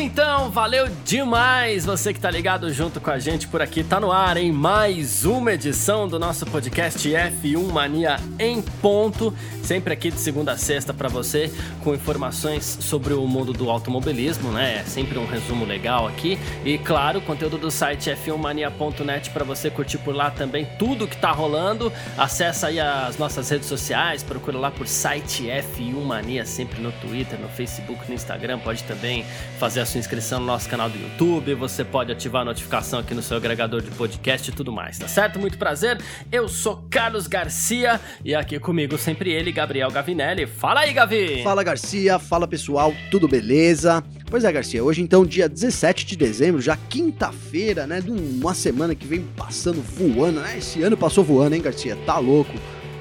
Então, valeu demais você que tá ligado junto com a gente por aqui, tá no ar em mais uma edição do nosso podcast F1 Mania em ponto, sempre aqui de segunda a sexta para você com informações sobre o mundo do automobilismo, né? É sempre um resumo legal aqui. E claro, conteúdo do site f1mania.net para você curtir por lá também tudo que tá rolando. Acesse aí as nossas redes sociais, procura lá por site F1 Mania sempre no Twitter, no Facebook, no Instagram, pode também fazer a sua inscrição no nosso canal do YouTube, você pode ativar a notificação aqui no seu agregador de podcast e tudo mais, tá certo? Muito prazer, eu sou Carlos Garcia e aqui comigo sempre ele, Gabriel Gavinelli. Fala aí, Gavi! Fala Garcia, fala pessoal, tudo beleza? Pois é, Garcia, hoje então, dia 17 de dezembro, já quinta-feira, né? De uma semana que vem passando voando, né? Esse ano passou voando, hein, Garcia? Tá louco.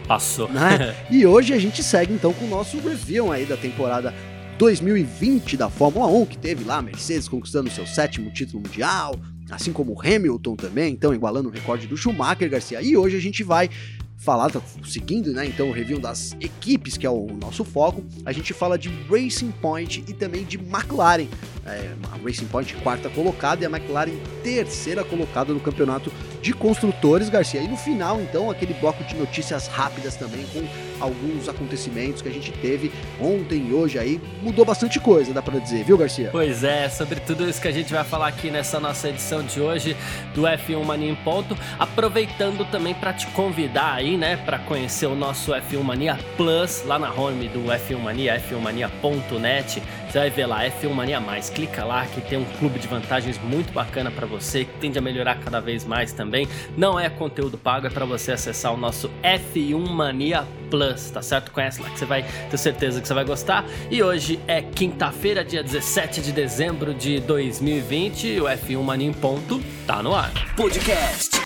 Passou. Né? e hoje a gente segue então com o nosso review aí da temporada 2020 da Fórmula 1, que teve lá a Mercedes conquistando seu sétimo título mundial, assim como o Hamilton também, então igualando o recorde do Schumacher, Garcia. E hoje a gente vai falar, tá seguindo, né, então o review das equipes, que é o nosso foco, a gente fala de Racing Point e também de McLaren. É, a Racing Point quarta colocada e a McLaren terceira colocada no campeonato de construtores, Garcia. E no final, então, aquele bloco de notícias rápidas também com alguns acontecimentos que a gente teve ontem e hoje aí. Mudou bastante coisa, dá para dizer, viu, Garcia? Pois é, sobre tudo isso que a gente vai falar aqui nessa nossa edição de hoje do F1 Mania em Ponto, aproveitando também para te convidar aí, né, para conhecer o nosso F1 Mania Plus lá na home do F1 Mania, f1mania.net. Você vai ver lá, F1 Mania Mais. Clica lá que tem um clube de vantagens muito bacana para você, que tende a melhorar cada vez mais também. Não é conteúdo pago, é para você acessar o nosso F1 Mania Plus, tá certo? Conhece lá que você vai ter certeza que você vai gostar. E hoje é quinta-feira, dia 17 de dezembro de 2020. E o F1 Mania em ponto tá no ar. Podcast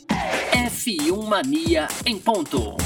F1 Mania em ponto.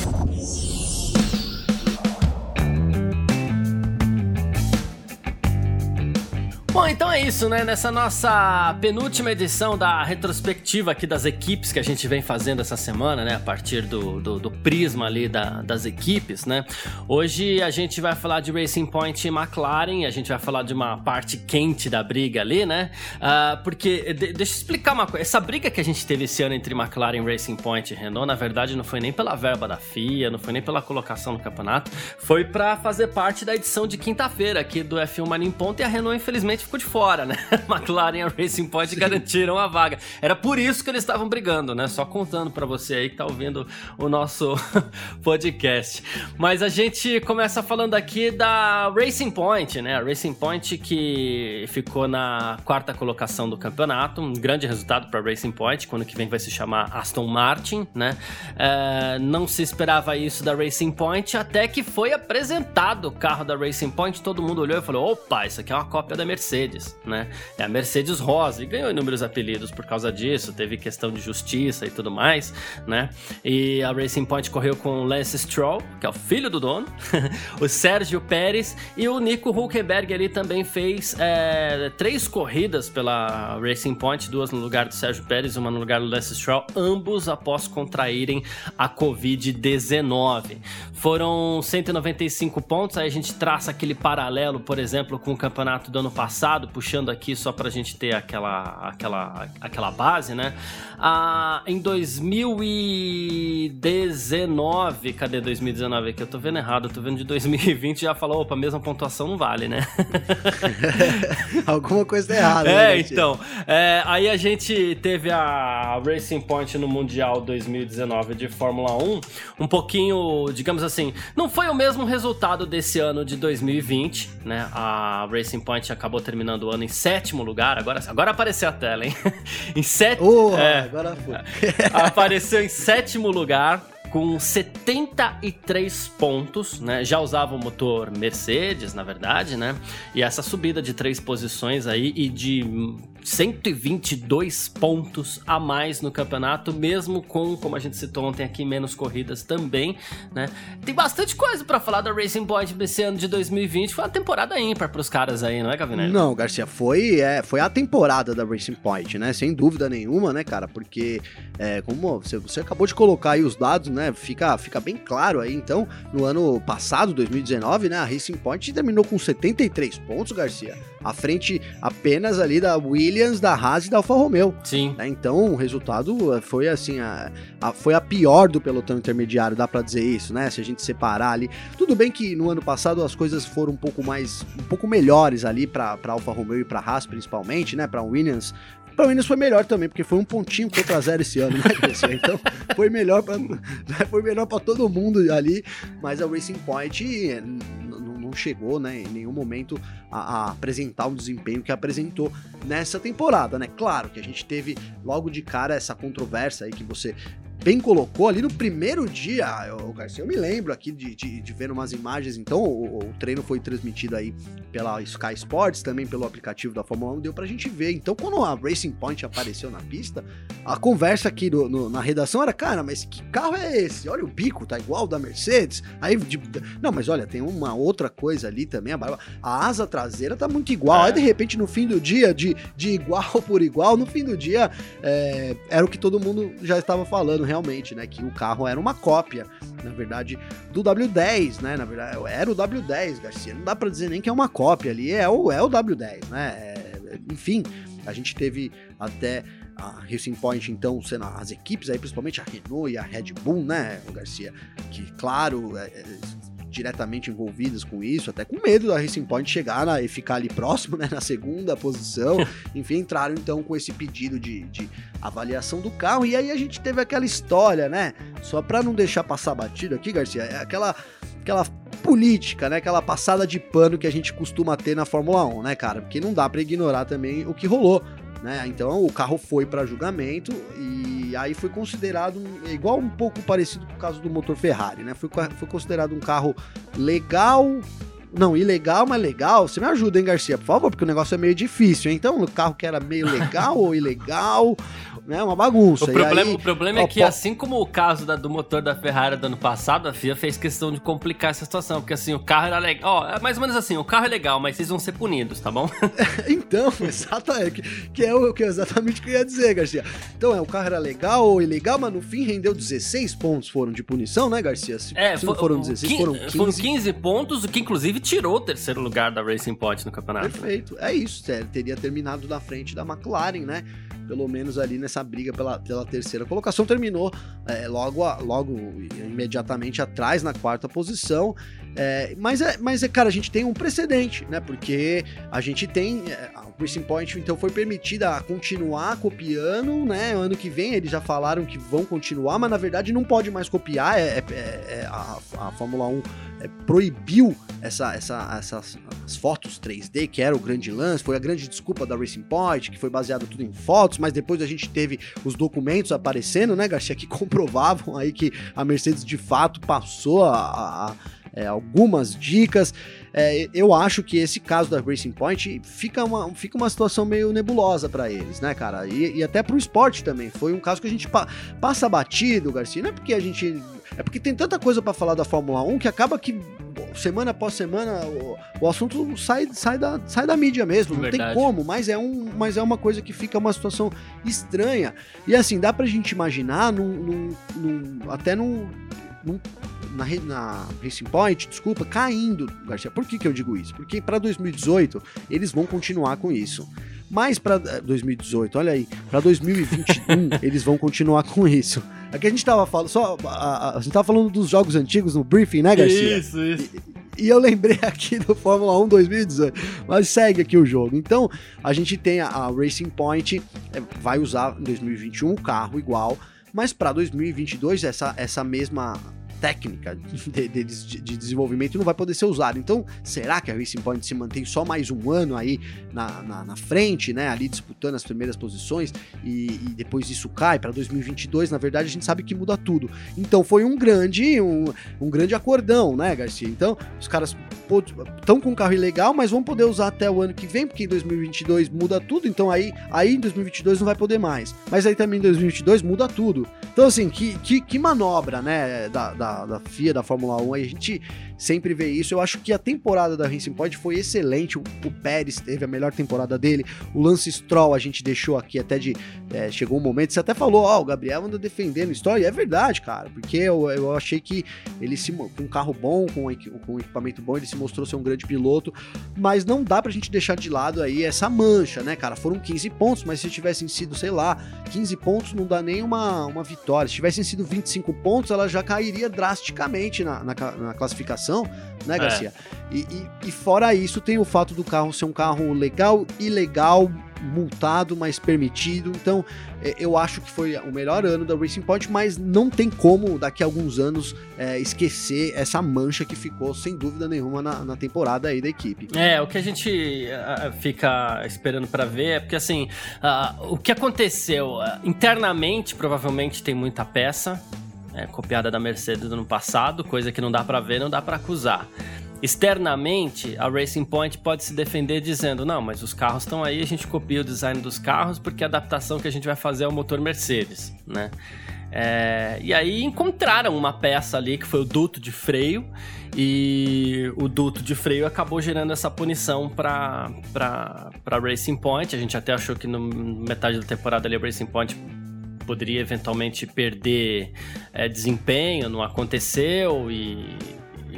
Bom, então é isso, né? Nessa nossa penúltima edição da retrospectiva aqui das equipes que a gente vem fazendo essa semana, né? A partir do, do, do prisma ali da, das equipes, né? Hoje a gente vai falar de Racing Point e McLaren, a gente vai falar de uma parte quente da briga ali, né? Uh, porque, de, deixa eu explicar uma coisa, essa briga que a gente teve esse ano entre McLaren, Racing Point e Renault, na verdade não foi nem pela verba da FIA, não foi nem pela colocação no campeonato, foi para fazer parte da edição de quinta-feira aqui do F1 Mania em Ponto e a Renault infelizmente ficou de fora, né? McLaren e a Racing Point Sim. garantiram a vaga. Era por isso que eles estavam brigando, né? Só contando para você aí que tá ouvindo o nosso podcast. Mas a gente começa falando aqui da Racing Point, né? A Racing Point que ficou na quarta colocação do campeonato, um grande resultado para Racing Point, quando que vem vai se chamar Aston Martin, né? É, não se esperava isso da Racing Point, até que foi apresentado o carro da Racing Point, todo mundo olhou e falou: opa, isso aqui é uma cópia da Mercedes. Mercedes, né? É a Mercedes Rosa e ganhou inúmeros apelidos por causa disso, teve questão de justiça e tudo mais, né? E a Racing Point correu com o Lance Stroll, que é o filho do dono, o Sérgio Pérez e o Nico Hulkenberg ali também fez é, três corridas pela Racing Point, duas no lugar do Sérgio Pérez, uma no lugar do Lance Stroll, ambos após contraírem a Covid-19. Foram 195 pontos, aí a gente traça aquele paralelo, por exemplo, com o campeonato do ano passado passado, puxando aqui só para a gente ter aquela, aquela, aquela base, né? Ah, em 2019, cadê 2019 aqui? Eu tô vendo errado, eu tô vendo de 2020 já falou, opa, mesma pontuação não vale, né? Alguma coisa tá errada. É, né, então. É, aí a gente teve a Racing Point no Mundial 2019 de Fórmula 1, um pouquinho, digamos assim, não foi o mesmo resultado desse ano de 2020, né? A Racing Point acabou terminando terminando o ano em sétimo lugar. Agora, agora apareceu a tela, hein? em sétimo. Oh, é, agora foi. apareceu em sétimo lugar com 73 pontos, né? Já usava o motor Mercedes, na verdade, né? E essa subida de três posições aí e de 122 pontos a mais no campeonato, mesmo com, como a gente citou ontem aqui, menos corridas também, né? Tem bastante coisa para falar da Racing Point desse ano de 2020. Foi uma temporada ímpar pros caras aí, não é, Gavinelli? Não, Garcia, foi, é, foi a temporada da Racing Point, né? Sem dúvida nenhuma, né, cara? Porque, é, como você, você acabou de colocar aí os dados, né? Fica, fica bem claro aí. Então, no ano passado, 2019, né? A Racing Point terminou com 73 pontos, Garcia. À frente apenas ali da Williams, da Haas e da Alfa Romeo. Sim. Né? Então, o resultado eh, foi assim, a, a, foi a pior do pelotão intermediário, dá para dizer isso, né? Se a gente separar ali. Tudo bem que no ano passado as coisas foram um pouco mais, um pouco melhores ali para Alfa Romeo e para Haas principalmente, né? Para Williams para Williams foi melhor também, porque foi um pontinho contra zero esse ano, né, Então foi melhor para foi melhor para todo mundo ali, mas a Racing Point chegou, né, em nenhum momento a, a, apresentar um desempenho que apresentou nessa temporada, né? Claro que a gente teve logo de cara essa controvérsia aí que você bem colocou ali no primeiro dia, o Garcia, eu me lembro aqui de, de, de ver umas imagens, então o, o, treino foi transmitido aí pela Sky Sports, também pelo aplicativo da Fórmula 1, deu pra gente ver. Então quando a Racing Point apareceu na pista, a conversa aqui no, no, na redação era, cara, mas que carro é esse? Olha o bico, tá igual da Mercedes. Aí, de, não, mas olha, tem uma outra coisa ali também, a, barba, a asa traseira tá muito igual. É. Aí de repente no fim do dia, de, de igual por igual, no fim do dia, é, era o que todo mundo já estava falando realmente, né? Que o carro era uma cópia, na verdade, do W10, né? Na verdade, era o W10, Garcia. Não dá para dizer nem que é uma cópia ali, é o, é o W10, né? É, enfim, a gente teve até a Racing Point, então, sendo as equipes aí, principalmente a Renault e a Red Bull, né, Garcia? Que, claro, é, é diretamente envolvidas com isso, até com medo da Racing Point chegar na, e ficar ali próximo, né, na segunda posição. Enfim, entraram então com esse pedido de, de avaliação do carro. E aí a gente teve aquela história, né? Só para não deixar passar batido aqui, Garcia, é aquela aquela política, né? Aquela passada de pano que a gente costuma ter na Fórmula 1, né, cara? Porque não dá para ignorar também o que rolou, né? Então o carro foi para julgamento e aí foi considerado é igual um pouco parecido com o caso do motor Ferrari, né? Foi, foi considerado um carro legal, não, ilegal, mas legal. Você me ajuda, hein, Garcia, por favor, porque o negócio é meio difícil. Hein? Então, o carro que era meio legal ou ilegal, né? Uma bagunça. O problema, aí, o problema é que, assim como o caso da, do motor da Ferrari do ano passado, a FIA fez questão de complicar essa situação, porque assim, o carro era legal. Ó, é mais ou menos assim, o carro é legal, mas vocês vão ser punidos, tá bom? então, exatamente. Que é o que é exatamente o que eu ia dizer, Garcia. Então, é, o carro era legal ou ilegal, mas no fim rendeu 16 pontos foram de punição, né, Garcia? Se, é, se não foram 16, 15, foram 15. Foram 15 pontos, o que inclusive tirou o terceiro lugar da Racing Point no campeonato. Perfeito. É isso, é, teria terminado na frente da McLaren, né? pelo menos ali nessa briga pela, pela terceira colocação, terminou é, logo, logo imediatamente atrás na quarta posição. É, mas, é, mas é, cara, a gente tem um precedente, né? Porque a gente tem. É, a Racing Point então foi permitida continuar copiando, né? Ano que vem eles já falaram que vão continuar, mas na verdade não pode mais copiar. É, é, é a, a Fórmula 1 proibiu essa, essa, essas fotos 3D, que era o grande lance, foi a grande desculpa da Racing Point, que foi baseado tudo em fotos, mas depois a gente teve os documentos aparecendo, né, Garcia, que comprovavam aí que a Mercedes de fato passou a, a é, algumas dicas. É, eu acho que esse caso da Racing Point fica uma, fica uma situação meio nebulosa para eles, né, cara? E, e até pro esporte também. Foi um caso que a gente pa passa batido, Garcia. Não é porque a gente. É porque tem tanta coisa para falar da Fórmula 1 que acaba que semana após semana o, o assunto sai, sai, da, sai da mídia mesmo. Não tem como, mas é, um, mas é uma coisa que fica uma situação estranha. E assim, dá pra gente imaginar num, num, num até num, num na, na Racing Point, desculpa, caindo, Garcia. Por que, que eu digo isso? Porque para 2018 eles vão continuar com isso. Mas para 2018, olha aí, para 2021 eles vão continuar com isso. Aqui a gente tava falando, só a, a, a, gente tava falando dos jogos antigos no briefing, né, Garcia? Isso, isso. E, e eu lembrei aqui do Fórmula 1 2018, mas segue aqui o jogo. Então, a gente tem a, a Racing Point, é, vai usar em 2021 o carro igual, mas para 2022 essa, essa mesma técnica de, de, de, desenvolvimento não vai poder ser usado. Então, será que a Racing Point se mantém só mais um ano aí na, na, na frente, né? Ali disputando as primeiras posições e, e depois isso cai para 2022? Na verdade, a gente sabe que muda tudo. Então, foi um grande, um, um grande acordão, né, Garcia? Então, os caras estão com um carro ilegal, mas vão poder usar até o ano que vem, porque em 2022 muda tudo. Então, aí, aí em 2022 não vai poder mais. Mas aí também em 2022 muda tudo. Então, assim, que, que, que manobra, né, da, da, da, FIA, da Fórmula 1, aí a gente sempre vê isso. Eu acho que a temporada da Racing Point foi excelente. O, o Pérez teve a melhor temporada dele. O Lance Stroll a gente deixou aqui até de. É, chegou um momento, você até falou, ó, oh, o Gabriel anda defendendo história. E é verdade, cara, porque eu, eu achei que ele se. Com um carro bom, com, com um equipamento bom, ele se mostrou ser um grande piloto. Mas não dá pra gente deixar de lado aí essa mancha, né, cara? Foram 15 pontos, mas se tivessem sido, sei lá, 15 pontos não dá nem uma, uma vitória. Se tivessem sido 25 pontos, ela já cairia drasticamente na, na, na classificação, né, é. Garcia? É. E, e, e, fora isso, tem o fato do carro ser um carro legal, ilegal, multado, mas permitido. Então, é, eu acho que foi o melhor ano da Racing Point, mas não tem como, daqui a alguns anos, é, esquecer essa mancha que ficou, sem dúvida nenhuma, na, na, temporada aí da equipe. É, o que a gente uh, fica esperando para ver é porque, assim, uh, o que aconteceu uh, internamente, provavelmente tem muita peça, é, copiada da Mercedes ano passado, coisa que não dá para ver, não dá para acusar. Externamente, a Racing Point pode se defender dizendo: não, mas os carros estão aí, a gente copia o design dos carros porque a adaptação que a gente vai fazer é o motor Mercedes, né? É, e aí encontraram uma peça ali que foi o duto de freio e o duto de freio acabou gerando essa punição para para Racing Point. A gente até achou que no metade da temporada ali a Racing Point poderia eventualmente perder é, desempenho, não aconteceu e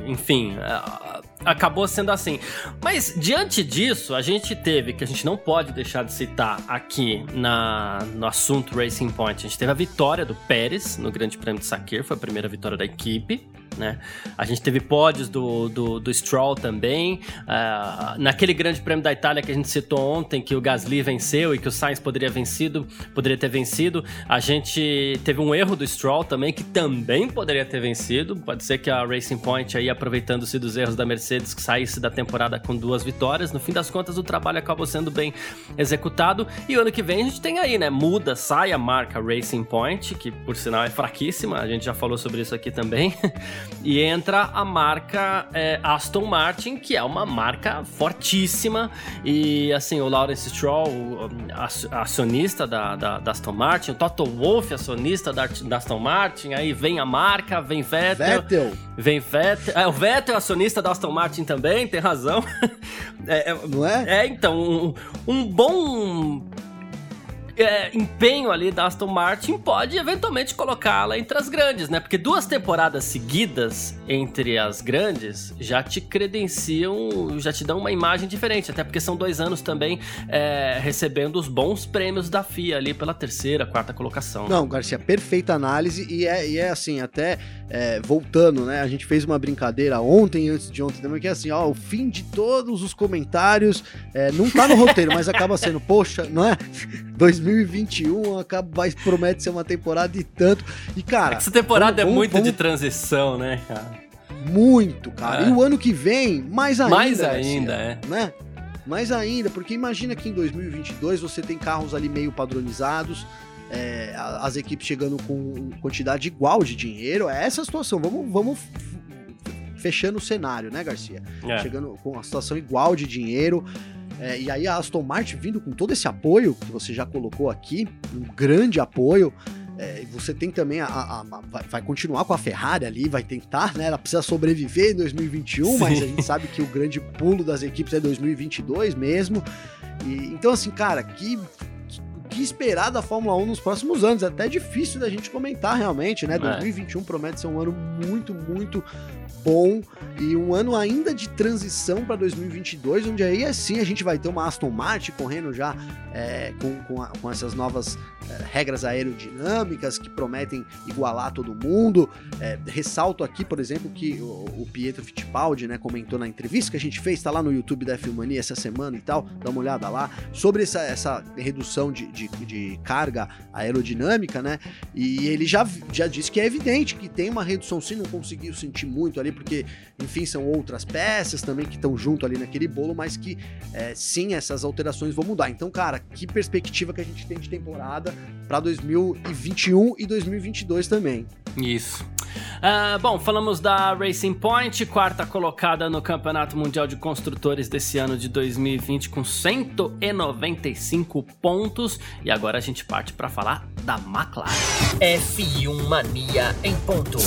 enfim, é, acabou sendo assim. Mas diante disso, a gente teve, que a gente não pode deixar de citar aqui na, no assunto Racing Point, a gente teve a vitória do Pérez no Grande Prêmio de Sakir, foi a primeira vitória da equipe né? A gente teve pódios do, do, do Stroll também. Uh, naquele grande prêmio da Itália que a gente citou ontem, que o Gasly venceu e que o Sainz poderia, vencido, poderia ter vencido, a gente teve um erro do Stroll também, que também poderia ter vencido. Pode ser que a Racing Point, aí, aproveitando-se dos erros da Mercedes, que saísse da temporada com duas vitórias. No fim das contas, o trabalho acabou sendo bem executado. E o ano que vem a gente tem aí, né? Muda, sai a marca Racing Point, que por sinal é fraquíssima, a gente já falou sobre isso aqui também. E entra a marca é, Aston Martin, que é uma marca fortíssima. E assim, o Lawrence Stroll, o, acionista da, da, da, Aston Martin, o Toto Wolff, acionista da, da, Aston Martin. Aí vem a marca, vem Vettel. Vettel. Vem Vettel. É, o Vettel é acionista da Aston Martin também, tem razão. É, é, Não é? É, então, um, um bom é, empenho ali da Aston Martin pode eventualmente colocá-la entre as grandes, né? Porque duas temporadas seguidas entre as grandes já te credenciam, já te dão uma imagem diferente, até porque são dois anos também é, recebendo os bons prêmios da FIA ali pela terceira, quarta colocação. Não, Garcia, perfeita análise e é, e é assim, até é, voltando, né? A gente fez uma brincadeira ontem, antes de ontem também, que é assim, ó, o fim de todos os comentários é, não tá no roteiro, mas acaba sendo, poxa, não é? 2021 acaba, vai, promete ser uma temporada de tanto. E, cara. Essa temporada vamos, é muito vamos, de transição, né, cara? Muito, cara. É. E o ano que vem, mais ainda. Mais ainda, é. Né? Mais ainda, porque imagina que em 2022 você tem carros ali meio padronizados, é, as equipes chegando com quantidade igual de dinheiro. É essa a situação. Vamos, vamos fechando o cenário, né, Garcia? É. Chegando com a situação igual de dinheiro. É, e aí a Aston Martin vindo com todo esse apoio que você já colocou aqui, um grande apoio. É, você tem também a, a, a vai, vai, continuar com a Ferrari ali, vai tentar, né? Ela precisa sobreviver em 2021, Sim. mas a gente sabe que o grande pulo das equipes é 2022 mesmo. E, então, assim, cara, que que esperar da Fórmula 1 nos próximos anos. É até difícil da gente comentar realmente, né? É. 2021 promete ser um ano muito, muito bom e um ano ainda de transição para 2022, onde aí assim a gente vai ter uma Aston Martin correndo já é, com, com, a, com, essas novas é, regras aerodinâmicas que prometem igualar todo mundo. É, ressalto aqui, por exemplo, que o, o, Pietro Fittipaldi né, comentou na entrevista que a gente fez, está lá no YouTube da Filmania essa semana e tal, dá uma olhada lá, sobre essa, essa redução de, de, de carga aerodinâmica, né? E ele já, já disse que é evidente que tem uma redução, sim, não conseguiu sentir muito ali, porque, enfim, são outras peças também que estão junto ali naquele bolo, mas que é, sim, essas alterações vão mudar. Então, cara, que perspectiva que a gente tem de temporada para 2021 e 2022 também. Isso. Uh, bom, falamos da Racing Point, quarta colocada no Campeonato Mundial de Construtores desse ano de 2020 com 195 pontos. E agora a gente parte para falar da McLaren. F1 Mania em ponto.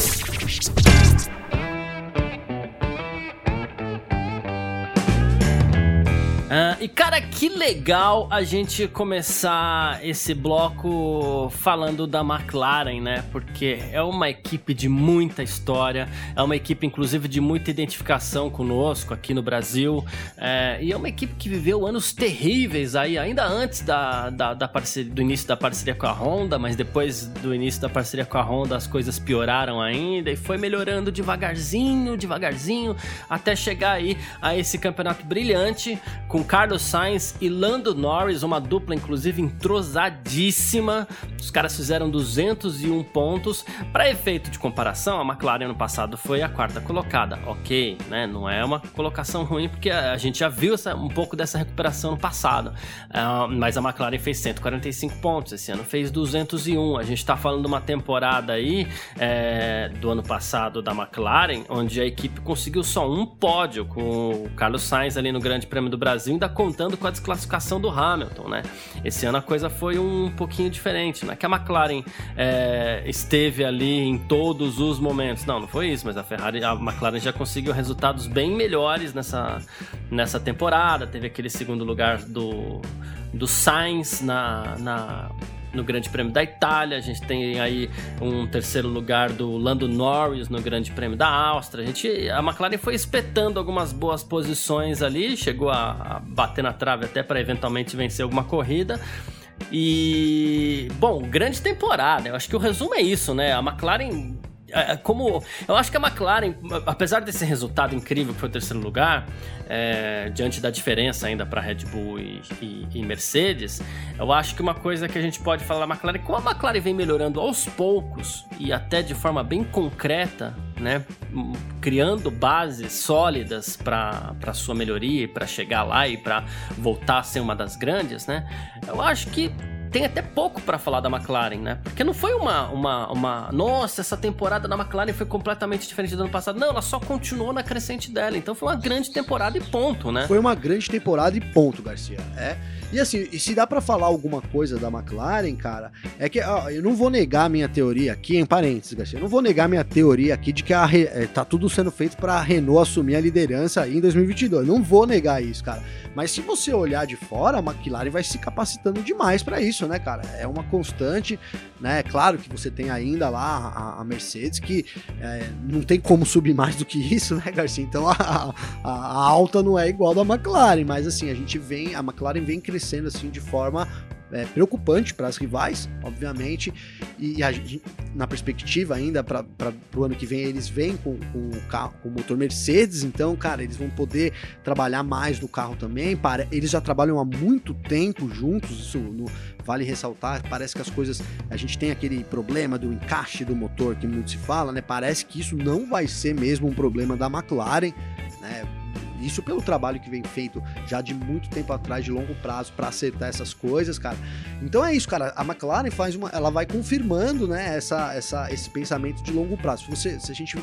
Uh, e cara, que legal a gente começar esse bloco falando da McLaren, né? Porque é uma equipe de muita história, é uma equipe, inclusive, de muita identificação conosco aqui no Brasil, é, e é uma equipe que viveu anos terríveis aí, ainda antes da, da, da parceria, do início da parceria com a Honda, mas depois do início da parceria com a Honda as coisas pioraram ainda e foi melhorando devagarzinho, devagarzinho, até chegar aí a esse campeonato brilhante com com Carlos Sainz e Lando Norris, uma dupla inclusive entrosadíssima. Os caras fizeram 201 pontos. Para efeito de comparação, a McLaren ano passado foi a quarta colocada. Ok, né? Não é uma colocação ruim porque a gente já viu essa, um pouco dessa recuperação no passado. Uh, mas a McLaren fez 145 pontos esse ano, fez 201. A gente está falando de uma temporada aí é, do ano passado da McLaren, onde a equipe conseguiu só um pódio com o Carlos Sainz ali no Grande Prêmio do Brasil Brasil, ainda contando com a desclassificação do Hamilton, né? Esse ano a coisa foi um pouquinho diferente, né? Que a McLaren é, esteve ali em todos os momentos. Não, não foi isso, mas a Ferrari, a McLaren já conseguiu resultados bem melhores nessa, nessa temporada. Teve aquele segundo lugar do, do Sainz na, na no Grande Prêmio da Itália, a gente tem aí um terceiro lugar do Lando Norris no Grande Prêmio da Áustria. A, gente, a McLaren foi espetando algumas boas posições ali, chegou a, a bater na trave até para eventualmente vencer alguma corrida. E, bom, grande temporada. Eu acho que o resumo é isso, né? A McLaren como eu acho que a McLaren, apesar desse resultado incrível que foi o terceiro lugar, é, diante da diferença ainda para Red Bull e, e, e, Mercedes, eu acho que uma coisa que a gente pode falar da McLaren, como a McLaren vem melhorando aos poucos e até de forma bem concreta, né, criando bases sólidas para sua melhoria para chegar lá e para voltar a ser uma das grandes, né, eu acho que tem até pouco para falar da McLaren, né? Porque não foi uma, uma, uma. Nossa, essa temporada da McLaren foi completamente diferente do ano passado. Não, ela só continuou na crescente dela. Então foi uma grande temporada e ponto, né? Foi uma grande temporada e ponto, Garcia. É. E assim, e se dá para falar alguma coisa da McLaren, cara, é que ó, eu não vou negar minha teoria aqui, em parênteses, Garcia, eu não vou negar minha teoria aqui de que a, é, tá tudo sendo feito para Renault assumir a liderança aí em 2022. Não vou negar isso, cara. Mas se você olhar de fora, a McLaren vai se capacitando demais para isso, né, cara? É uma constante, né? Claro que você tem ainda lá a, a Mercedes, que é, não tem como subir mais do que isso, né, Garcia? Então a, a, a alta não é igual da McLaren, mas assim, a gente vem, a McLaren vem crescendo assim de forma é, preocupante para as rivais, obviamente, e a, na perspectiva ainda para o ano que vem eles vêm com, com, o carro, com o motor Mercedes, então, cara, eles vão poder trabalhar mais no carro também. Para, eles já trabalham há muito tempo juntos, isso no, vale ressaltar. Parece que as coisas, a gente tem aquele problema do encaixe do motor que muito se fala, né? Parece que isso não vai ser mesmo um problema da McLaren, né? Isso pelo trabalho que vem feito já de muito tempo atrás, de longo prazo, para acertar essas coisas, cara. Então é isso, cara. A McLaren faz uma. Ela vai confirmando, né, essa, essa, esse pensamento de longo prazo. Se, você, se a gente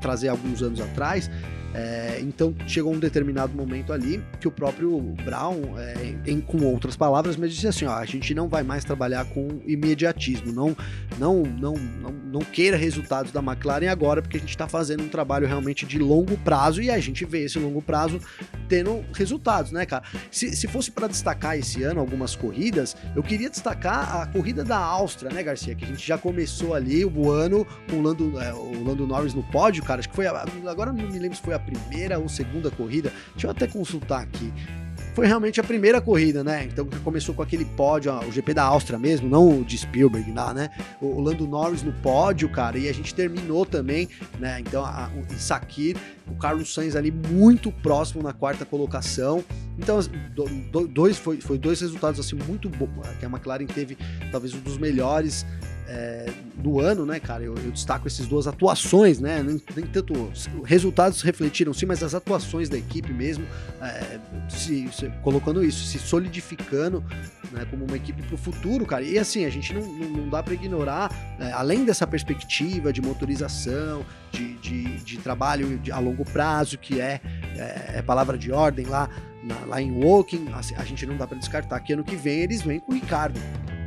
trazer alguns anos atrás, é, então chegou um determinado momento ali que o próprio Brown, é, em, com outras palavras, me disse assim: ó, a gente não vai mais trabalhar com imediatismo, não, não, não, não, não queira resultados da McLaren agora, porque a gente está fazendo um trabalho realmente de longo prazo e a gente vê esse longo prazo prazo tendo resultados, né, cara? Se, se fosse para destacar esse ano algumas corridas, eu queria destacar a corrida da Áustria, né, Garcia? Que a gente já começou ali o ano com o Lando, é, o Lando Norris no pódio, cara. Acho que foi. A, agora não me lembro se foi a primeira ou segunda corrida. Deixa eu até consultar aqui foi realmente a primeira corrida, né? Então começou com aquele pódio, o GP da Áustria mesmo, não o de Spielberg lá, né? O Lando Norris no pódio, cara, e a gente terminou também, né? Então a, o Sakir, o Carlos Sainz ali muito próximo na quarta colocação. Então do, dois foi, foi dois resultados assim muito bons, que a McLaren teve talvez um dos melhores é, do ano, né, cara? Eu, eu, destaco essas duas atuações, né? Nem, nem, tanto resultados refletiram sim, mas as atuações da equipe mesmo, é, se, se, colocando isso, se solidificando né, como uma equipe para o futuro, cara. E assim, a gente não, não, não dá para ignorar, é, além dessa perspectiva de motorização, de, de, de trabalho a longo prazo, que é, é, é palavra de ordem lá, na, lá em Woking, a, a gente não dá para descartar que ano que vem eles vêm com o Ricardo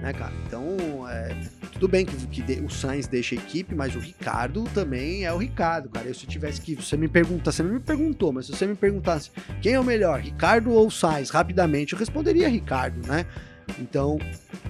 né, cara? Então, é, tudo bem que, que o Sainz deixa a equipe, mas o Ricardo também é o Ricardo, cara. Eu, se tivesse que. Você me pergunta, você não me perguntou, mas se você me perguntasse quem é o melhor, Ricardo ou Sainz, rapidamente, eu responderia Ricardo, né? Então,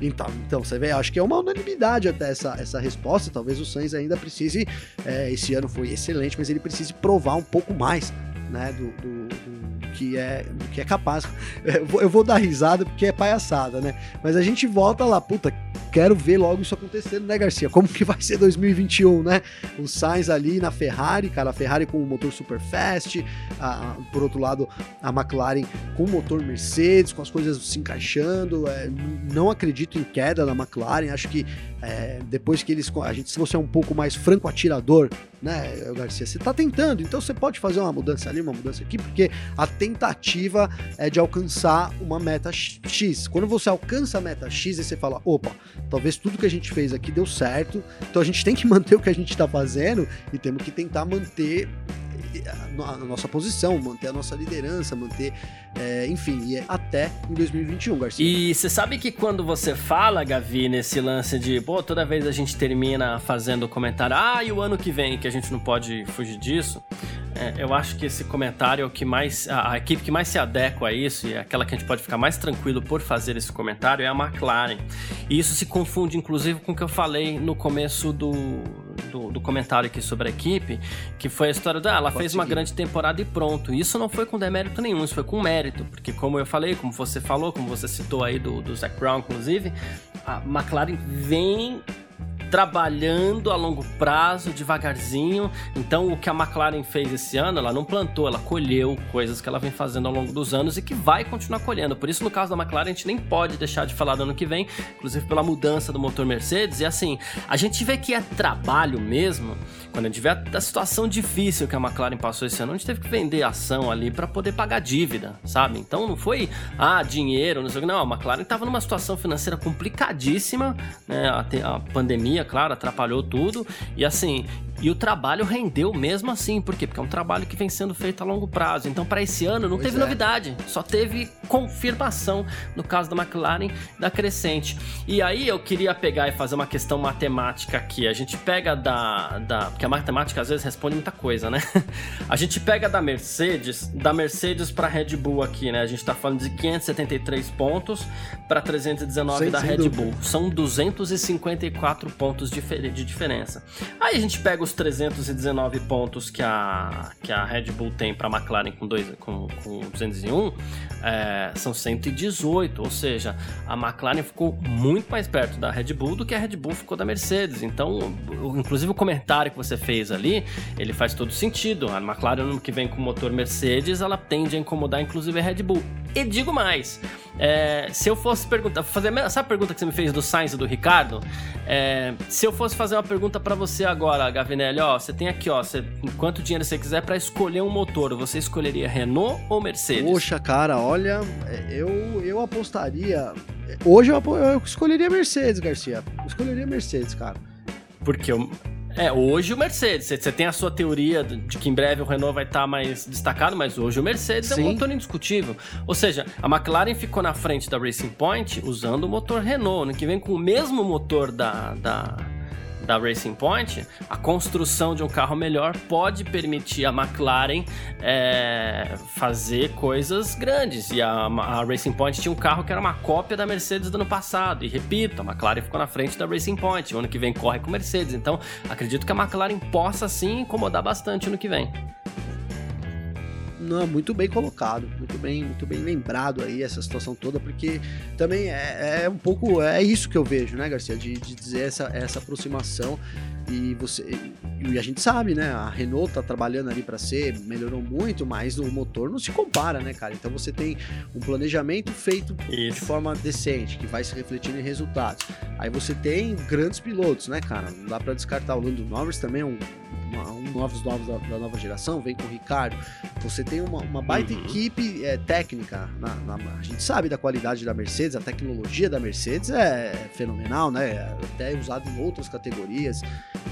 então, então você vê, acho que é uma unanimidade até essa, essa resposta. Talvez o Sainz ainda precise. É, esse ano foi excelente, mas ele precise provar um pouco mais, né? do, do, do que é, que é capaz. Eu vou, dar risada porque é palhaçada, né? Mas a gente volta lá, puta, quero ver logo isso acontecendo, né, Garcia? Como que vai ser 2021, né? O Sainz ali na Ferrari, cara, a Ferrari com o motor super fast, a, por outro lado, a McLaren com o motor Mercedes, com as coisas se encaixando. É, não acredito em queda da McLaren, acho que é, depois que eles. A gente, se você é um pouco mais franco atirador, né, Garcia? Você está tentando, então você pode fazer uma mudança ali, uma mudança aqui, porque a tentativa é de alcançar uma meta X. Quando você alcança a meta X, você fala: opa, talvez tudo que a gente fez aqui deu certo, então a gente tem que manter o que a gente está fazendo e temos que tentar manter a nossa posição, manter a nossa liderança, manter, é, enfim, até em 2021, Garcia. E você sabe que quando você fala, Gavi, nesse lance de, pô, toda vez a gente termina fazendo comentário, ah, e o ano que vem, que a gente não pode fugir disso, é, eu acho que esse comentário é o que mais, a, a, equipe que mais se adequa a isso, e é aquela que a gente pode ficar mais tranquilo por fazer esse comentário, é a McLaren. E isso se confunde, inclusive, com o que eu falei no começo do, do comentário aqui sobre a equipe, que foi a história da, ah, ela fez uma grande temporada e pronto. Isso não foi com demérito nenhum, isso foi com mérito, porque como eu falei, como você falou, como você citou aí do, do Zac Brown, inclusive, a McLaren vem trabalhando a longo prazo, devagarzinho. Então, o que a McLaren fez esse ano, ela não plantou, ela colheu coisas que ela vem fazendo ao longo dos anos e que vai continuar colhendo. Por isso, no caso da McLaren, a gente nem pode deixar de falar do ano que vem, inclusive pela mudança do motor Mercedes. E assim, a gente vê que é trabalho mesmo quando vê a, a, situação difícil que a McLaren passou esse ano, a gente teve que vender ação ali para poder pagar dívida, sabe? Então não foi, ah, dinheiro, não sei o que. Não, a McLaren estava numa situação financeira complicadíssima, né? A, a pandemia, claro, atrapalhou tudo. E assim, e o trabalho rendeu mesmo assim, por quê? Porque é um trabalho que vem sendo feito a longo prazo. Então, para esse ano, não pois teve é. novidade, só teve confirmação no caso da McLaren da crescente. E aí eu queria pegar e fazer uma questão matemática aqui. A gente pega da. da porque a matemática às vezes responde muita coisa, né? A gente pega da Mercedes, da Mercedes para Red Bull aqui, né? A gente tá falando de 573 pontos para 319 Sem da Red dúvida. Bull. São 254 pontos de diferença. Aí a gente pega os 319 pontos que a, que a Red Bull tem para a McLaren com, dois, com, com 201, é, são 118, ou seja, a McLaren ficou muito mais perto da Red Bull do que a Red Bull ficou da Mercedes. Então, inclusive o comentário que você fez ali, ele faz todo sentido. A McLaren que vem com motor Mercedes, ela tende a incomodar inclusive a Red Bull. E digo mais, é, se eu fosse perguntar, fazer essa pergunta que você me fez do Sainz e do Ricardo, é, se eu fosse fazer uma pergunta para você agora, Gavinelli, ó, você tem aqui, ó, você, quanto dinheiro você quiser para escolher um motor, você escolheria Renault ou Mercedes? Poxa, cara, olha, eu, eu apostaria. Hoje eu, eu escolheria Mercedes, Garcia. Eu escolheria Mercedes, cara. Porque eu, é, hoje o Mercedes. Você tem a sua teoria de que em breve o Renault vai estar tá mais destacado, mas hoje o Mercedes Sim. é um motor indiscutível. Ou seja, a McLaren ficou na frente da Racing Point usando o motor Renault, né, que vem com o mesmo motor da, da da Racing Point, a construção de um carro melhor pode permitir a McLaren é, fazer coisas grandes. E a, a, Racing Point tinha um carro que era uma cópia da Mercedes do ano passado. E repito, a McLaren ficou na frente da Racing Point. O ano que vem corre com Mercedes. Então, acredito que a McLaren possa sim incomodar bastante ano que vem. Não, muito bem colocado, muito bem, muito bem lembrado aí essa situação toda, porque também é, é um pouco é isso que eu vejo, né, Garcia, de, de dizer essa, essa aproximação e você e a gente sabe, né? A Renault tá trabalhando ali para ser, melhorou muito, mas o motor não se compara, né, cara? Então você tem um planejamento feito Isso. de forma decente, que vai se refletindo em resultados. Aí você tem grandes pilotos, né, cara? Não dá para descartar. O Lando Norris também é um, um novos novos da, da, nova geração, vem com o Ricardo. Você tem uma, uma baita uhum. equipe é, técnica. Na, na, a gente sabe da qualidade da Mercedes, a tecnologia da Mercedes é fenomenal, né? Até usado em outras categorias,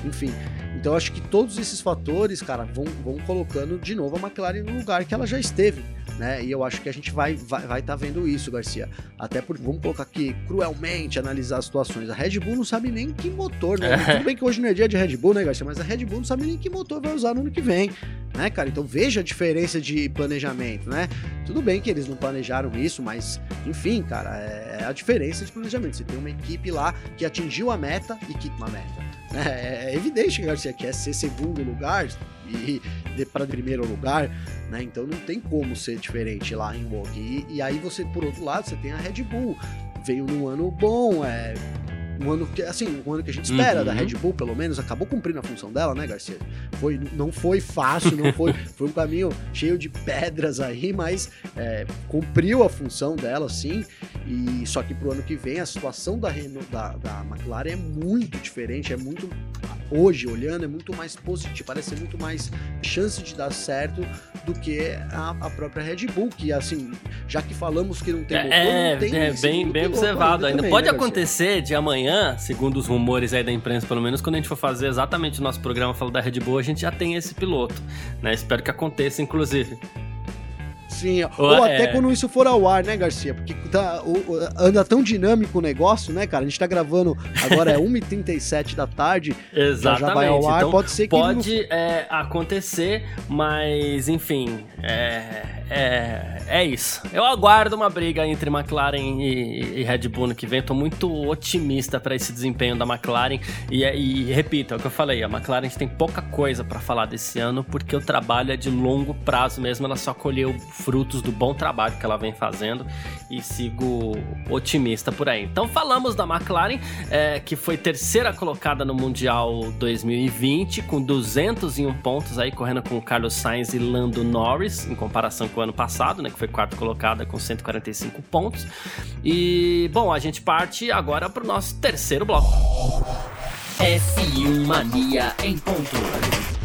enfim. Então eu acho que todos esses fatores, cara, vão, vão colocando de novo a McLaren no lugar que ela já esteve né? E eu acho que a gente vai vai vai tá vendo isso, Garcia. Até porque vamos colocar aqui cruelmente analisar as situações. A Red Bull não sabe nem que motor, né? É. Tudo bem que hoje não é dia de Red Bull, né, Garcia? Mas a Red Bull não sabe nem que motor vai usar no ano que vem, né, cara? Então veja a diferença de planejamento, né? Tudo bem que eles não planejaram isso, mas enfim, cara, é a diferença de planejamento. Você tem uma equipe lá que atingiu a meta e que uma meta. É, é evidente, Garcia, que é ser segundo lugar e para primeiro lugar, né? Então não tem como ser diferente lá em Wog. E, e, aí você, por outro lado, você tem a Red Bull. Veio num ano bom, é, um ano que, assim, um ano que a gente espera uhum. da Red Bull, pelo menos, acabou cumprindo a função dela, né, Garcia? Foi, não foi fácil, não foi, foi um caminho cheio de pedras aí, mas é, cumpriu a função dela, sim. E só que pro ano que vem a situação da, da, da McLaren é muito diferente, é muito hoje olhando é muito mais positivo, parece ser muito mais chance de dar certo do que a, a própria Red Bull, que assim, já que falamos que não tem motor, é, não tem é bem, bem observado. Ainda também, pode né, acontecer de amanhã, segundo os rumores aí da imprensa, pelo menos quando a gente for fazer exatamente o nosso programa falando da Red Bull, a gente já tem esse piloto, né? Espero que aconteça, inclusive. Sim, ou, ou até é... quando isso for ao ar, né, Garcia? Porque tá, anda tão dinâmico o negócio, né, cara? A gente tá gravando agora é 1h37 da tarde. Exatamente. Já vai ao ar, então, pode ser que. Pode não... é, acontecer, mas enfim. É, é, é isso. Eu aguardo uma briga entre McLaren e, e Red Bull no que vem. Tô muito otimista para esse desempenho da McLaren. E, e, repito, é o que eu falei: a McLaren tem pouca coisa para falar desse ano, porque o trabalho é de longo prazo mesmo. Ela só colheu frutos do bom trabalho que ela vem fazendo e sigo otimista por aí. Então, falamos da McLaren, é, que foi terceira colocada no Mundial 2020, com 201 pontos aí, correndo com Carlos Sainz e Lando Norris, em comparação com o ano passado, né, que foi quarto colocada com 145 pontos. E, bom, a gente parte agora para o nosso terceiro bloco. F1 Mania em ponto.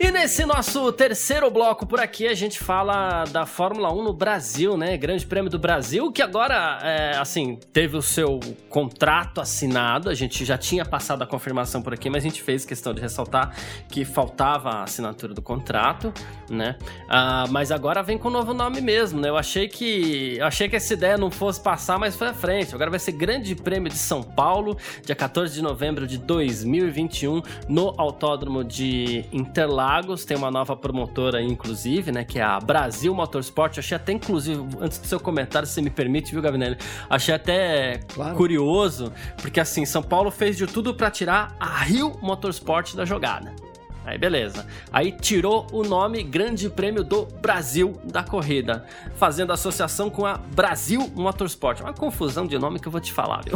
E nesse nosso terceiro bloco por aqui, a gente fala da Fórmula 1 no Brasil, né? Grande Prêmio do Brasil, que agora, é, assim, teve o seu contrato assinado. A gente já tinha passado a confirmação por aqui, mas a gente fez questão de ressaltar que faltava a assinatura do contrato, né? Ah, mas agora vem com o um novo nome mesmo, né? Eu achei que eu achei que essa ideia não fosse passar, mas foi à frente. Agora vai ser Grande Prêmio de São Paulo, dia 14 de novembro de 2021, no Autódromo de Interlagos. Lagos, tem uma nova promotora aí, inclusive, né? Que é a Brasil Motorsport. Eu achei até, inclusive, antes do seu comentário, se me permite, viu, Gavinelli? Achei até claro. curioso, porque assim, São Paulo fez de tudo para tirar a Rio Motorsport da jogada. Aí beleza. Aí tirou o nome Grande Prêmio do Brasil da corrida, fazendo associação com a Brasil Motorsport. Uma confusão de nome que eu vou te falar, viu?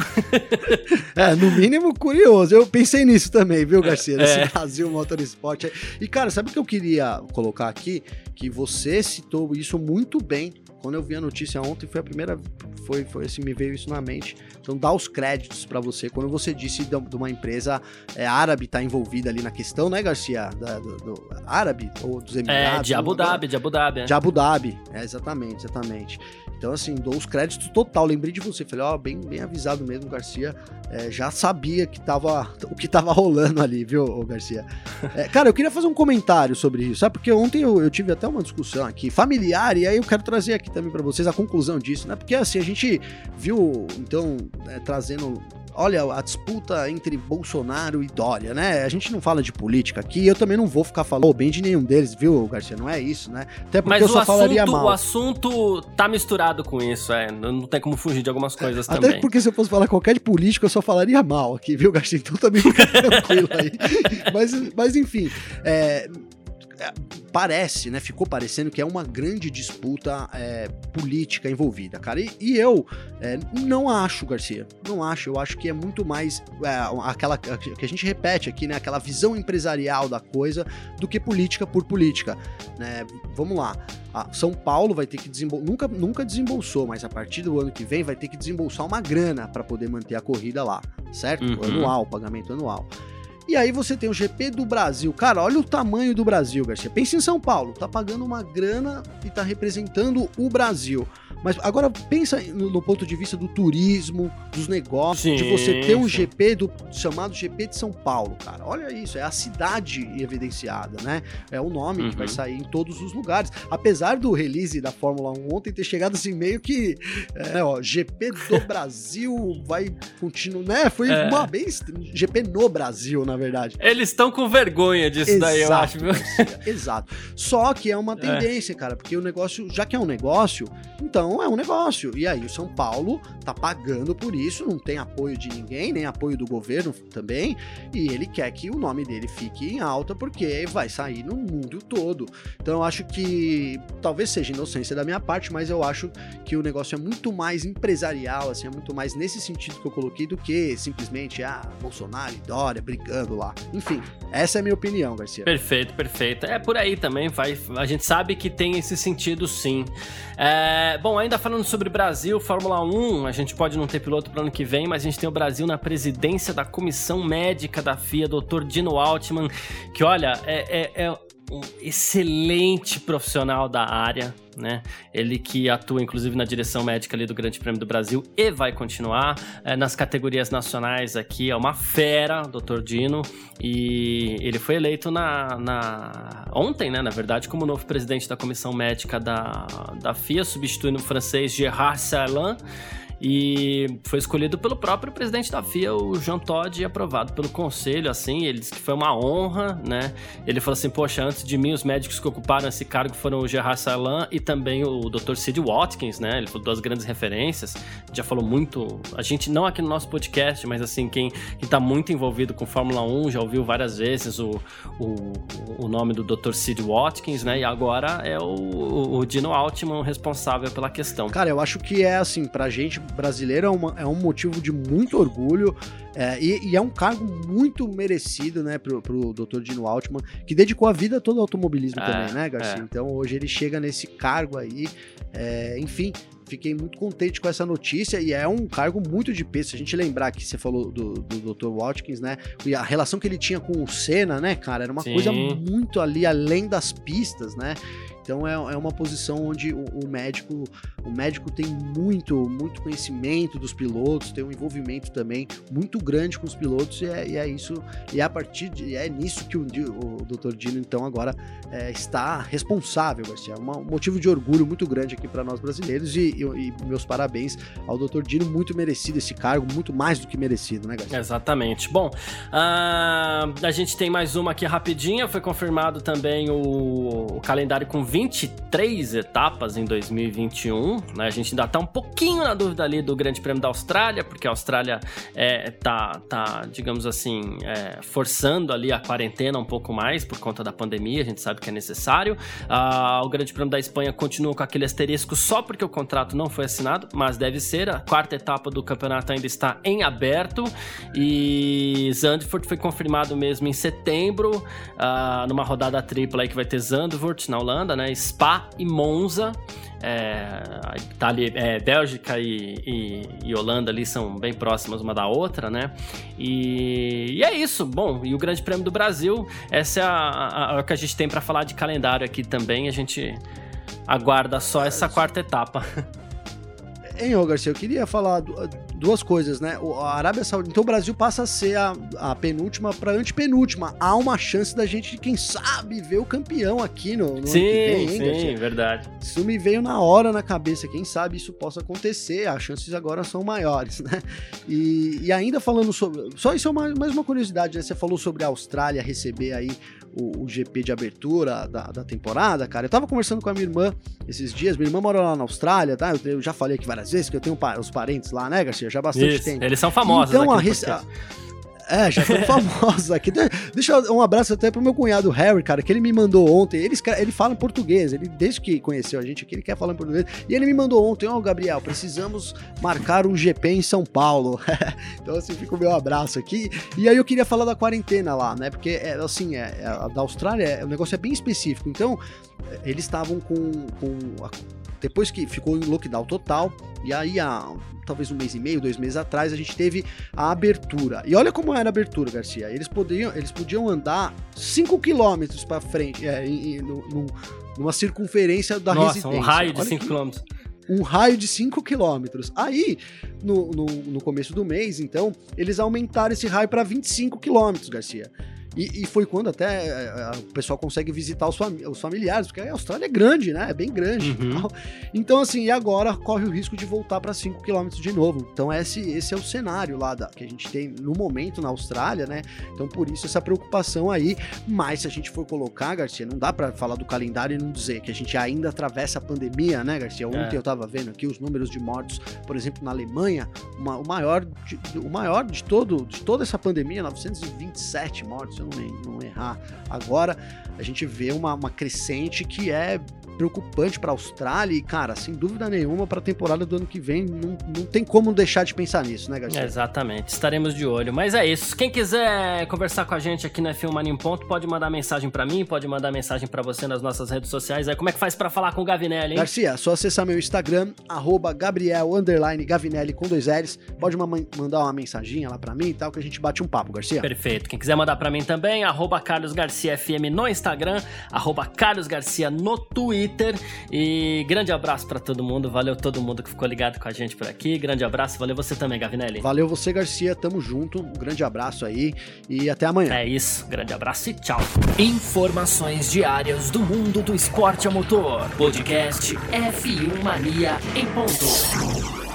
é, no mínimo curioso. Eu pensei nisso também, viu, Garcia? Nesse é. Brasil Motorsport. E cara, sabe o que eu queria colocar aqui? Que você citou isso muito bem quando eu vi a notícia ontem, foi a primeira. Foi, foi assim, me veio isso na mente. Então, dá os créditos para você. Quando você disse de uma empresa é, árabe tá envolvida ali na questão, né, Garcia? Da, do, do, árabe ou dos Emirados? É, de Abu Dhabi, de Abu Dhabi. É. De Abu Dhabi, é, exatamente, exatamente. Então, assim, dou os créditos total. Lembrei de você. Falei, ó, bem, bem avisado mesmo, Garcia. É, já sabia que tava, o que tava rolando ali, viu, Garcia? É, cara, eu queria fazer um comentário sobre isso, sabe? Porque ontem eu, eu, tive até uma discussão aqui familiar, e aí eu quero trazer aqui também para vocês a conclusão disso, né? Porque assim, a gente viu, então, é, trazendo olha a disputa entre Bolsonaro e Dória, né? A gente não fala de política aqui, eu também não vou ficar falando bem de nenhum deles, viu, Garcia? Não é isso, né? Até porque Mas eu só assunto, falaria mal. o assunto tá misturado com isso, é. Não tem como fugir de algumas coisas Até também. Até porque se eu fosse falar qualquer de político, eu só falaria mal aqui, viu, Garcia? Então também fica tranquilo aí. mas, mas enfim, é, é, parece, né? Ficou parecendo que é uma grande disputa é, política envolvida, cara. E, e eu é, não acho, Garcia. Não acho. Eu acho que é muito mais é, aquela que a gente repete aqui, né? Aquela visão empresarial da coisa do que política por política. Né? Vamos lá. São Paulo vai ter que desembolsar. Nunca, nunca desembolsou, mas a partir do ano que vem vai ter que desembolsar uma grana para poder manter a corrida lá, certo? Uhum. Anual, pagamento anual. E aí você tem o GP do Brasil. Cara, olha o tamanho do Brasil, Garcia. Pensa em São Paulo, tá pagando uma grana e tá representando o Brasil. Mas agora pensa no, ponto de vista do turismo, dos negócios, sim, de você ter um sim. GP do chamado GP de São Paulo, cara. Olha isso, é a cidade evidenciada, né? É o nome uhum. que vai uhum. sair em todos os lugares. Apesar do release da Fórmula 1 ontem ter chegado assim meio que, é, ó, GP do Brasil vai continuar, né? Foi é. uma bem GP no Brasil, na verdade. Eles estão com vergonha disso Exato, daí, eu acho. Exato. Só que é uma é. tendência, é. cara, porque o negócio, já que é um negócio, então então é um negócio. E aí o São Paulo tá pagando por isso, não tem apoio de ninguém, nem apoio do governo também, e ele quer que o nome dele fique em alta porque vai sair no mundo todo. Então eu acho que talvez seja inocência da minha parte, mas eu acho que o negócio é muito mais empresarial, assim, é muito mais nesse sentido que eu coloquei do que simplesmente ah, Bolsonaro e Dória brigando lá. Enfim, essa é a minha opinião, Garcia. Perfeito, perfeito. É por aí também, vai, a gente sabe que tem esse sentido sim. É, bom, ainda falando sobre Brasil, Fórmula 1, a gente pode não ter piloto para ano que vem, mas a gente tem o Brasil na presidência da comissão médica da FIA, Dr. Dino Altman, que olha, é, é, é um excelente profissional da área, né? Ele que atua inclusive na direção médica ali do Grande Prêmio do Brasil e vai continuar é, nas categorias nacionais aqui. É uma fera, Dr. Dino, e ele foi eleito na, na ontem, né? Na verdade, como novo presidente da comissão médica da, da FIA, substituindo o francês Gerard Salin. E foi escolhido pelo próprio presidente da FIA, o Jean Todt, e aprovado pelo conselho, assim, ele disse que foi uma honra, né? Ele falou assim, poxa, antes de mim, os médicos que ocuparam esse cargo foram o Gerard Salan e também o Dr. Sid Watkins, né? Ele falou duas grandes referências, já falou muito, a gente, não aqui no nosso podcast, mas assim, quem, quem tá muito envolvido com Fórmula 1 já ouviu várias vezes o, o, o nome do Dr. Sid Watkins, né? E agora é o, o Dino Altman responsável pela questão. Cara, eu acho que é assim, pra gente brasileiro é, uma, é um motivo de muito orgulho é, e, e, é um cargo muito merecido, né, pro, pro Dr. Dino Altman, que dedicou a vida todo ao automobilismo é, também, né, Garcia? É. Então hoje ele chega nesse cargo aí, é, enfim, fiquei muito contente com essa notícia e é um cargo muito de peso. Se a gente lembrar que você falou do, do Dr. Watkins, né? E a relação que ele tinha com o Senna, né, cara? Era uma Sim. coisa muito ali além das pistas, né? Então é, é uma posição onde o, o, médico o médico tem muito muito conhecimento dos pilotos, tem um envolvimento também muito grande com os pilotos e é, e é isso e é a partir de é nisso que o, o Dr. Dino então agora é, está responsável, Garcia. É um motivo de orgulho muito grande aqui para nós brasileiros e, e, e, meus parabéns ao Dr. Dino, muito merecido esse cargo, muito mais do que merecido, né, Garcia? Exatamente. Bom, uh, a gente tem mais uma aqui rapidinha, foi confirmado também o, o calendário com 23 etapas em 2021. Né? A gente ainda tá um pouquinho na dúvida ali do Grande Prêmio da Austrália, porque a Austrália é, tá, tá, digamos assim, é, forçando ali a quarentena um pouco mais por conta da pandemia. A gente sabe que é necessário. Ah, o Grande Prêmio da Espanha continua com aquele asterisco só porque o contrato não foi assinado, mas deve ser. A quarta etapa do campeonato ainda está em aberto e Zandvoort foi confirmado mesmo em setembro, ah, numa rodada tripla aí que vai ter Zandvoort na Holanda, né? Spa e Monza. É, tá ali, é, Bélgica e, e, e, Holanda ali são bem próximas uma da outra, né? E, e é isso. Bom, e o Grande Prêmio do Brasil, essa é a, a, a que a gente tem para falar de calendário aqui também. A gente aguarda só essa quarta etapa. Hein, ô Garcia, eu queria falar duas coisas, né? A Arábia Saudita, então o Brasil passa a ser a, a penúltima para antepenúltima. Há uma chance da gente, quem sabe, ver o campeão aqui no, no sim, vem, hein, sim, Garcia? verdade. Isso me veio na hora na cabeça, quem sabe isso possa acontecer, as chances agora são maiores, né? E, e ainda falando sobre, só isso é uma, mais uma curiosidade, né? Você falou sobre a Austrália receber aí o, o GP de abertura da, da, temporada, cara. Eu tava conversando com a minha irmã esses dias. Minha irmã mora lá na Austrália, tá? Eu, eu já falei aqui várias vezes que eu tenho os parentes lá, né, Garcia? Já há bastante Isso, tempo. Eles são famosos. Então, a, é, já estão famosos aqui. Deixa um abraço até pro meu cunhado Harry, cara, que ele me mandou ontem. Ele, ele fala em português, ele desde que conheceu a gente aqui, ele quer falar em português. E ele me mandou ontem, ó, oh, Gabriel, precisamos marcar um GP em São Paulo. então, assim, fica o meu abraço aqui. E aí eu queria falar da quarentena lá, né? Porque, é, assim, é, é, da Austrália, é, o negócio é bem específico. Então, eles estavam com, com a, depois que ficou em lockdown total, e aí há talvez um mês e meio, dois meses atrás, a gente teve a abertura. E olha como era a abertura, Garcia. Eles podiam, eles podiam andar 5 quilômetros para frente, é, em, em, numa circunferência da Nossa, residência. um raio de 5 quilômetros um raio de 5 quilômetros. Aí, no, no, no, começo do mês, então, eles aumentaram esse raio para 25 quilômetros, Garcia. E, e, foi quando até a, é, a, é, o pessoal consegue visitar os, fami os, familiares, porque a Austrália é grande, né? É bem grande. Uhum. Então, assim, e agora corre o risco de voltar para 5 km de novo. Então, esse, esse é o cenário lá da, que a gente tem no momento na Austrália, né? Então, por isso, essa preocupação aí. Mas, se a gente for colocar, Garcia, não dá para falar do calendário e não dizer que a gente ainda atravessa a pandemia, né, Garcia? Ontem é. eu tava vendo aqui os números de mortos, por exemplo, na Alemanha, uma, o, maior de, o maior de, todo, de toda essa pandemia, 927 mortos não, não errar. Agora, a gente vê uma, uma crescente que é preocupante para a Austrália e, cara, sem dúvida nenhuma, para a temporada do ano que vem, não, não tem como deixar de pensar nisso, né, Garcia? exatamente, estaremos de olho. Mas é isso. Quem quiser conversar com a gente aqui na F1 Mania em Ponto, pode mandar mensagem para mim, pode mandar mensagem para você nas nossas redes sociais. Aí, como é que faz para falar com o Gavinelli, hein? Garcia, é só acessar meu Instagram, arroba Gabriel Gavinelli com dois L's. Pode mandar uma mensaginha lá para mim e tal, que a gente bate um papo, Garcia. Perfeito. Quem quiser mandar para mim também, arroba Carlos Garcia FM no Instagram, arroba Carlos Garcia no Twitter. Twitter. E grande abraço para todo mundo. Valeu todo mundo que ficou ligado com a gente por aqui. Grande abraço. Valeu você também, Gavinelli. Valeu você, Garcia. Tamo junto. Um grande abraço aí e até amanhã. É isso. Grande abraço e tchau. Informações diárias do mundo do esporte a motor. Podcast F1 Mania em ponto.